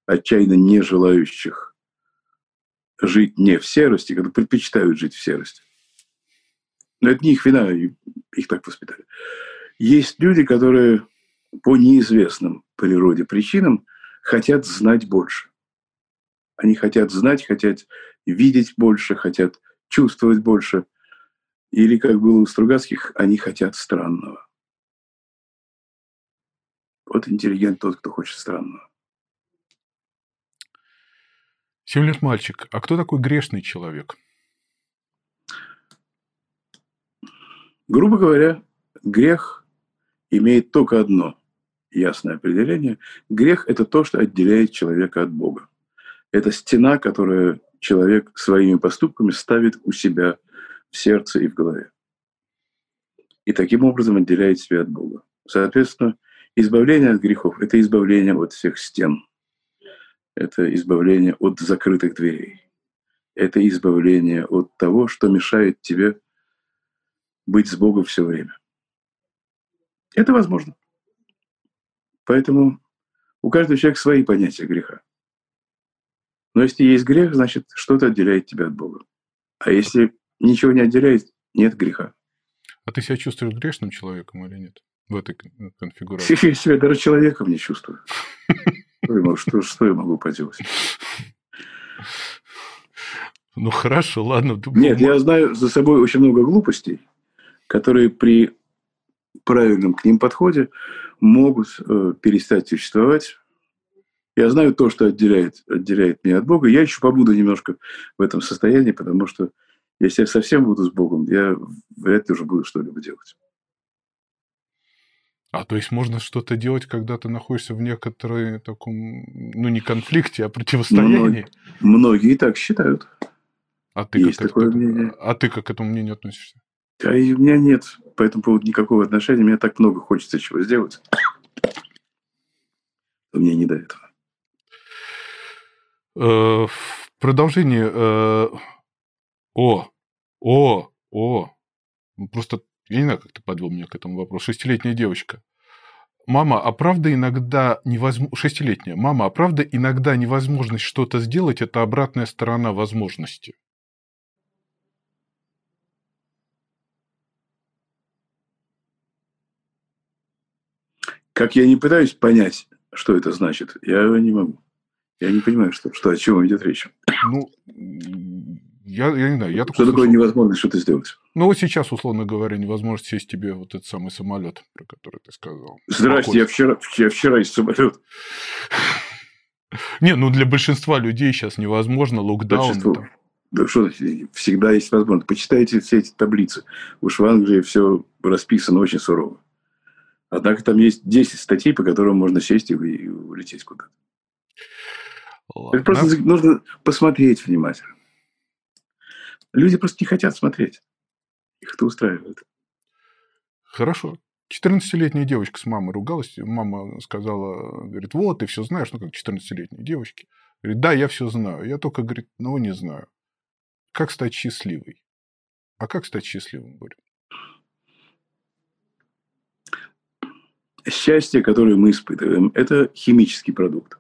отчаянно не желающих жить не в серости, которые предпочитают жить в серости. Но это не их вина, их так воспитали. Есть люди, которые по неизвестным природе причинам хотят знать больше. Они хотят знать, хотят видеть больше, хотят чувствовать больше. Или, как было у Стругацких, они хотят странного. Вот интеллигент тот, кто хочет странного. Семь лет мальчик. А кто такой грешный человек? Грубо говоря, грех имеет только одно ясное определение. Грех – это то, что отделяет человека от Бога. Это стена, которую человек своими поступками ставит у себя в сердце и в голове. И таким образом отделяет себя от Бога. Соответственно, Избавление от грехов – это избавление от всех стен. Это избавление от закрытых дверей. Это избавление от того, что мешает тебе быть с Богом все время. Это возможно. Поэтому у каждого человека свои понятия греха. Но если есть грех, значит, что-то отделяет тебя от Бога. А если ничего не отделяет, нет греха. А ты себя чувствуешь грешным человеком или нет? В этой конфигурации? Я себя даже человеком не чувствую. Что, что я могу поделать? Ну хорошо, ладно. Нет, я знаю за собой очень много глупостей, которые при правильном к ним подходе могут э, перестать существовать. Я знаю то, что отделяет, отделяет меня от Бога. Я еще побуду немножко в этом состоянии, потому что если я совсем буду с Богом, я вряд ли уже буду что-либо делать. А то есть можно что-то делать, когда ты находишься в некоторой таком, ну не конфликте, а противостоянии? Многие, многие так считают. А ты, Есть как такое это, мнение. а ты как к этому мнению относишься? А и у меня нет по этому поводу никакого отношения. Мне так много хочется чего сделать. У меня не до этого. Э, в продолжение. Э, о, о, о. Просто я не знаю, как ты подвел меня к этому вопросу. Шестилетняя девочка. Мама, а правда иногда невозможно... Шестилетняя. Мама, а правда иногда невозможность что-то сделать – это обратная сторона возможности? Как я не пытаюсь понять, что это значит, я не могу. Я не понимаю, что, что о чем идет речь. Ну, я, я не знаю. Я что такое невозможность что-то сделать? Ну, вот сейчас, условно говоря, невозможно сесть тебе вот этот самый самолет, про который ты сказал. Здрасте, я вчера, я вчера из самолет. Не, ну для большинства людей сейчас невозможно, локдаун. Да что, всегда есть возможность. Почитайте все эти таблицы. Уж в Англии все расписано очень сурово. Однако там есть 10 статей, по которым можно сесть и улететь куда-то. Просто нужно посмотреть внимательно. Люди просто не хотят смотреть. Их это устраивает. Хорошо. 14-летняя девочка с мамой ругалась. Мама сказала, говорит, вот, ты все знаешь, ну как 14-летние девочки. Говорит, да, я все знаю. Я только, говорит, ну не знаю. Как стать счастливой? А как стать счастливым, Боря? Счастье, которое мы испытываем, это химический продукт.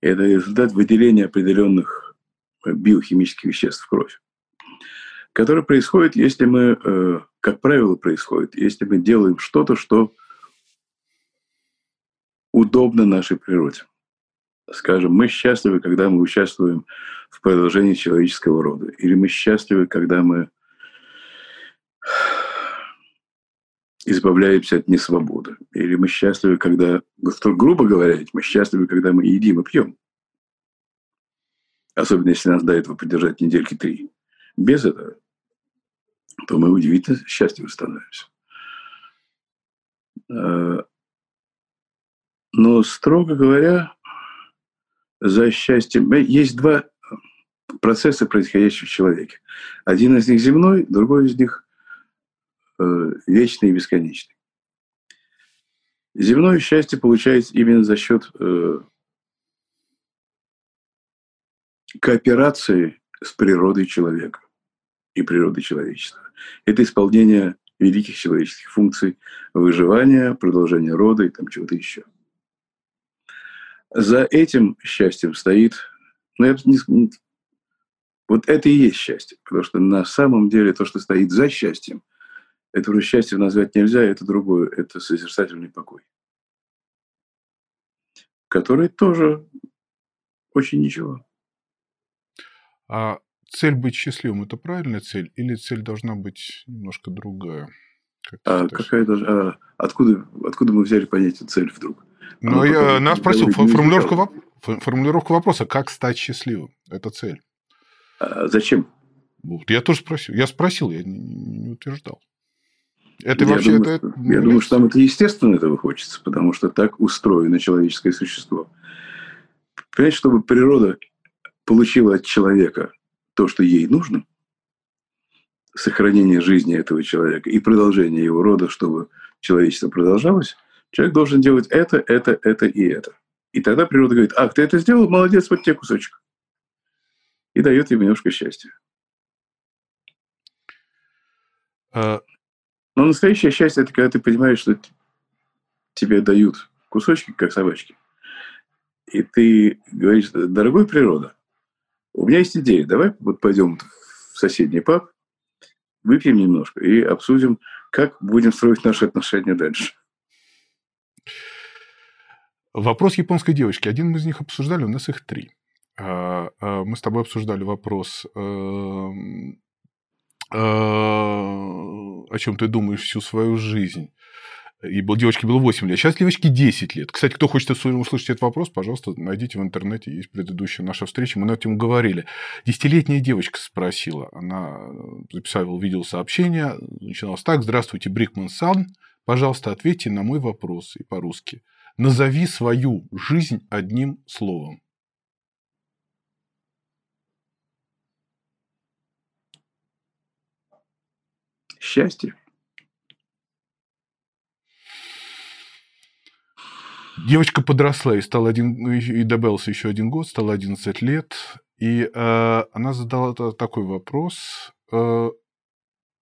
Это результат выделения определенных биохимических веществ в кровь которое происходит, если мы, э, как правило, происходит, если мы делаем что-то, что удобно нашей природе. Скажем, мы счастливы, когда мы участвуем в продолжении человеческого рода. Или мы счастливы, когда мы избавляемся от несвободы. Или мы счастливы, когда, грубо говоря, мы счастливы, когда мы едим и пьем. Особенно, если нас до этого поддержать недельки три. Без этого то мы удивительно счастливы становимся. Э, Но, строго говоря, за счастьем... Э, есть два процесса, происходящих в человеке. Один из них земной, другой из них э, вечный и бесконечный. Земное счастье получается именно за счет кооперации с природой человека и природой человечества. Это исполнение великих человеческих функций выживания, продолжения рода и там чего-то еще. За этим счастьем стоит, ну, я не, вот это и есть счастье, потому что на самом деле то, что стоит за счастьем, это уже счастье назвать нельзя, это другое, это созерцательный покой, который тоже очень ничего. А цель быть счастливым – это правильная цель или цель должна быть немножко другая? Как а какая даже, а откуда, откуда мы взяли понятие цель вдруг? Ну, я нас спросил формулировку, формулировку вопроса, как стать счастливым? Это цель. А зачем? Вот, я тоже спросил. Я спросил, я не, не утверждал. Это я вообще... Думаю, это, что, я думаю, что там это естественно этого хочется, потому что так устроено человеческое существо. Понимаете, чтобы природа получила от человека то, что ей нужно, сохранение жизни этого человека и продолжение его рода, чтобы человечество продолжалось, человек должен делать это, это, это и это. И тогда природа говорит, ах, ты это сделал, молодец, вот тебе кусочек. И дает ему немножко счастья. А... Но настоящее счастье – это когда ты понимаешь, что тебе дают кусочки, как собачки. И ты говоришь, дорогой природа, у меня есть идея, давай вот пойдем в соседний паб, выпьем немножко и обсудим, как будем строить наши отношения дальше. Вопрос японской девочки. Один мы из них обсуждали, у нас их три. А, а, мы с тобой обсуждали вопрос, эм, э, о чем ты думаешь всю свою жизнь. И был, девочке было 8 лет. Сейчас девочке 10 лет. Кстати, кто хочет услышать этот вопрос, пожалуйста, найдите в интернете. Есть предыдущая наша встреча. Мы над этим говорили. Десятилетняя девочка спросила. Она записала видеосообщение. Начиналось так. Здравствуйте, Брикман Сан. Пожалуйста, ответьте на мой вопрос и по-русски. Назови свою жизнь одним словом. Счастье. Девочка подросла и стала один, ну, и добавился еще один год, стала 11 лет. И э, она задала такой вопрос. Э,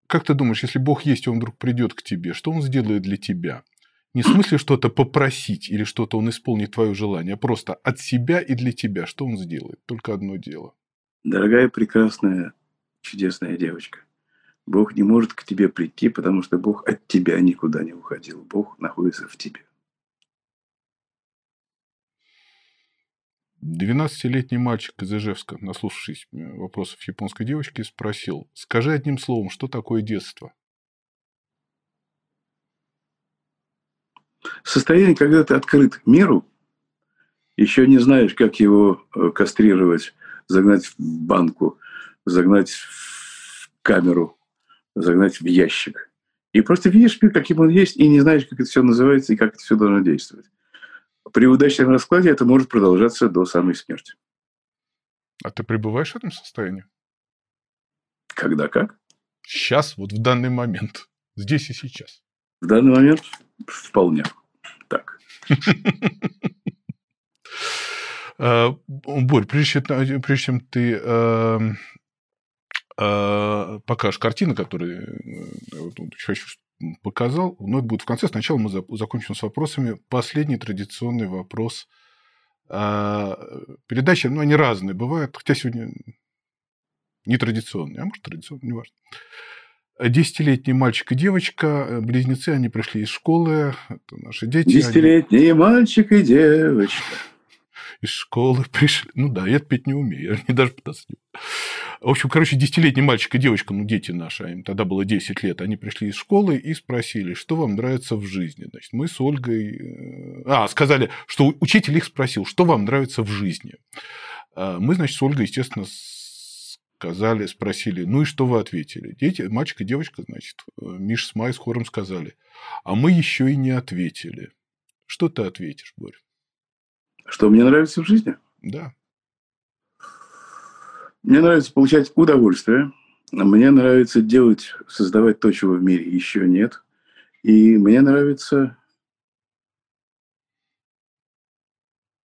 как ты думаешь, если Бог есть, и Он вдруг придет к тебе, что Он сделает для тебя? Не в смысле что-то попросить или что-то Он исполнит твое желание, а просто от себя и для тебя. Что Он сделает? Только одно дело. Дорогая, прекрасная, чудесная девочка. Бог не может к тебе прийти, потому что Бог от тебя никуда не уходил. Бог находится в тебе. 12-летний мальчик из Ижевска, наслушавшись э, вопросов японской девочки, спросил, скажи одним словом, что такое детство? Состояние, когда ты открыт миру, еще не знаешь, как его э, кастрировать, загнать в банку, загнать в камеру, загнать в ящик. И просто видишь мир, каким он есть, и не знаешь, как это все называется и как это все должно действовать. При удачном раскладе это может продолжаться до самой смерти. А ты пребываешь в этом состоянии? Когда как? Сейчас, вот в данный момент. Здесь и сейчас. В данный момент вполне так. А, Борь, прежде чем, прежде чем ты эм, э, покажешь картины, которые э, хочу, показал, но это будет в конце. Сначала мы закончим с вопросами. Последний традиционный вопрос. А, передачи, ну, они разные бывают, хотя сегодня нетрадиционные, а может, традиционные, неважно. Десятилетний мальчик и девочка, близнецы, они пришли из школы, это наши дети. Десятилетний они... мальчик и девочка из школы пришли. Ну да, я петь не умею, я не даже пытаться не В общем, короче, десятилетний мальчик и девочка, ну, дети наши, им тогда было 10 лет, они пришли из школы и спросили, что вам нравится в жизни. Значит, мы с Ольгой... Э, а, сказали, что учитель их спросил, что вам нравится в жизни. А мы, значит, с Ольгой, естественно, сказали, спросили, ну и что вы ответили? Дети, мальчик и девочка, значит, э, Миш с Май с хором сказали, а мы еще и не ответили. Что ты ответишь, Борь? Что мне нравится в жизни? Да. Мне нравится получать удовольствие. Мне нравится делать, создавать то, чего в мире еще нет. И мне нравится...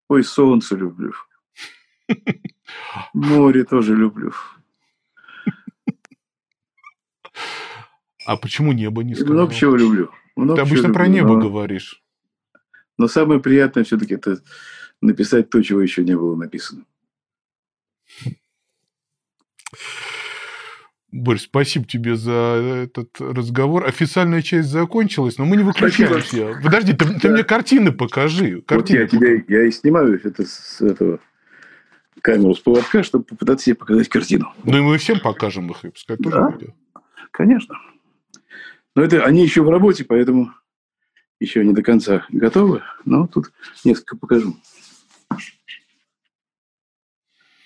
Ой, солнце люблю. Море тоже люблю. А почему небо не сказал? Много чего люблю. Много Ты обычно чего про люблю, небо но- говоришь. Но самое приятное все-таки это написать то, чего еще не было написано. Борь, спасибо тебе за этот разговор. Официальная часть закончилась, но мы не выключаемся. Подожди, ты, ты Да. мне картины покажи. Вот Картины я тебе, я и снимаю это с этого камеру с поводка, чтобы попытаться тебе показать картину. Ну и мы всем покажем их, и пускай тоже Да. будет. Конечно. Но это они еще в работе, поэтому еще не до конца готовы. Но тут несколько покажу.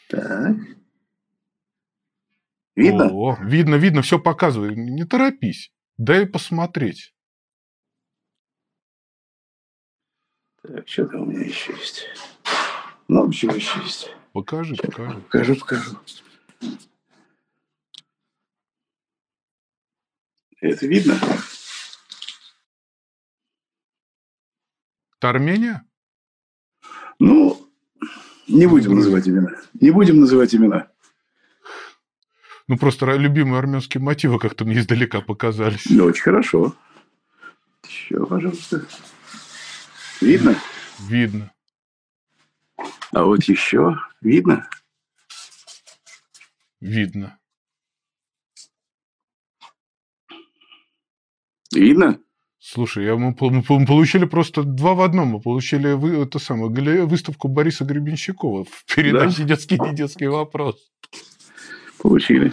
Так. Видно? О, видно, видно, все показывай. Не торопись. Дай посмотреть. Так, что там у меня еще есть? Много чего еще есть. Покажи, покажи. Покажу, покажу. Это видно? Армения? Ну, не будем называть имена. Не будем называть имена. Ну, просто любимые армянские мотивы как-то мне издалека показались. Ну, очень хорошо. Еще, пожалуйста. Видно? Видно. А вот еще видно? Видно. Видно? Слушай, я, мы, мы мы получили просто два в одном. Мы получили вы, это самое, выставку Бориса Гребенщикова в передаче «Детский не детский вопрос». Получили.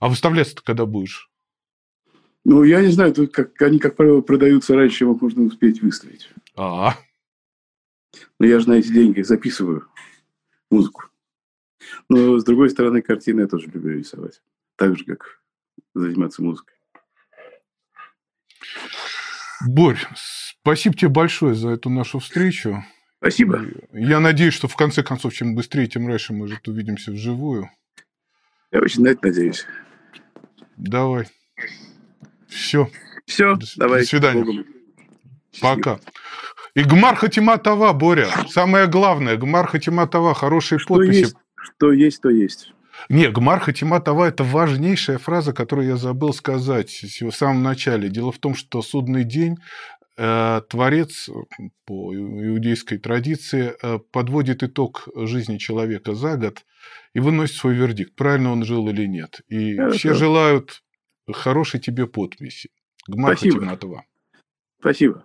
А выставляться-то когда будешь? Ну, я не знаю, тут как, они, как правило, продаются раньше, чем их можно успеть выставить. А, Но я же на эти деньги записываю музыку. Но, с другой стороны, картины я тоже люблю рисовать. Так же, как заниматься музыкой. Борь, спасибо тебе большое за эту нашу встречу. Спасибо. Я надеюсь, что в конце концов, чем быстрее, тем раньше мы же увидимся вживую. Я очень на это надеюсь. Давай. Все, Все, До давай. до свидания. Пока. И Гмар Хатима Това, Боря. Самое главное, Гмар Хатима Това, хорошие Что подписи. есть, что есть, то есть. Не, Гмар Хатима Това – это важнейшая фраза, которую я забыл сказать в самом начале. Дело в том, что судный день э, Творец по иудейской традиции э, подводит итог жизни человека за год и выносит свой вердикт, правильно он жил или нет. И Хорошо. все желают хорошей тебе подписи. Гмар Спасибо. Хатима Това. Спасибо.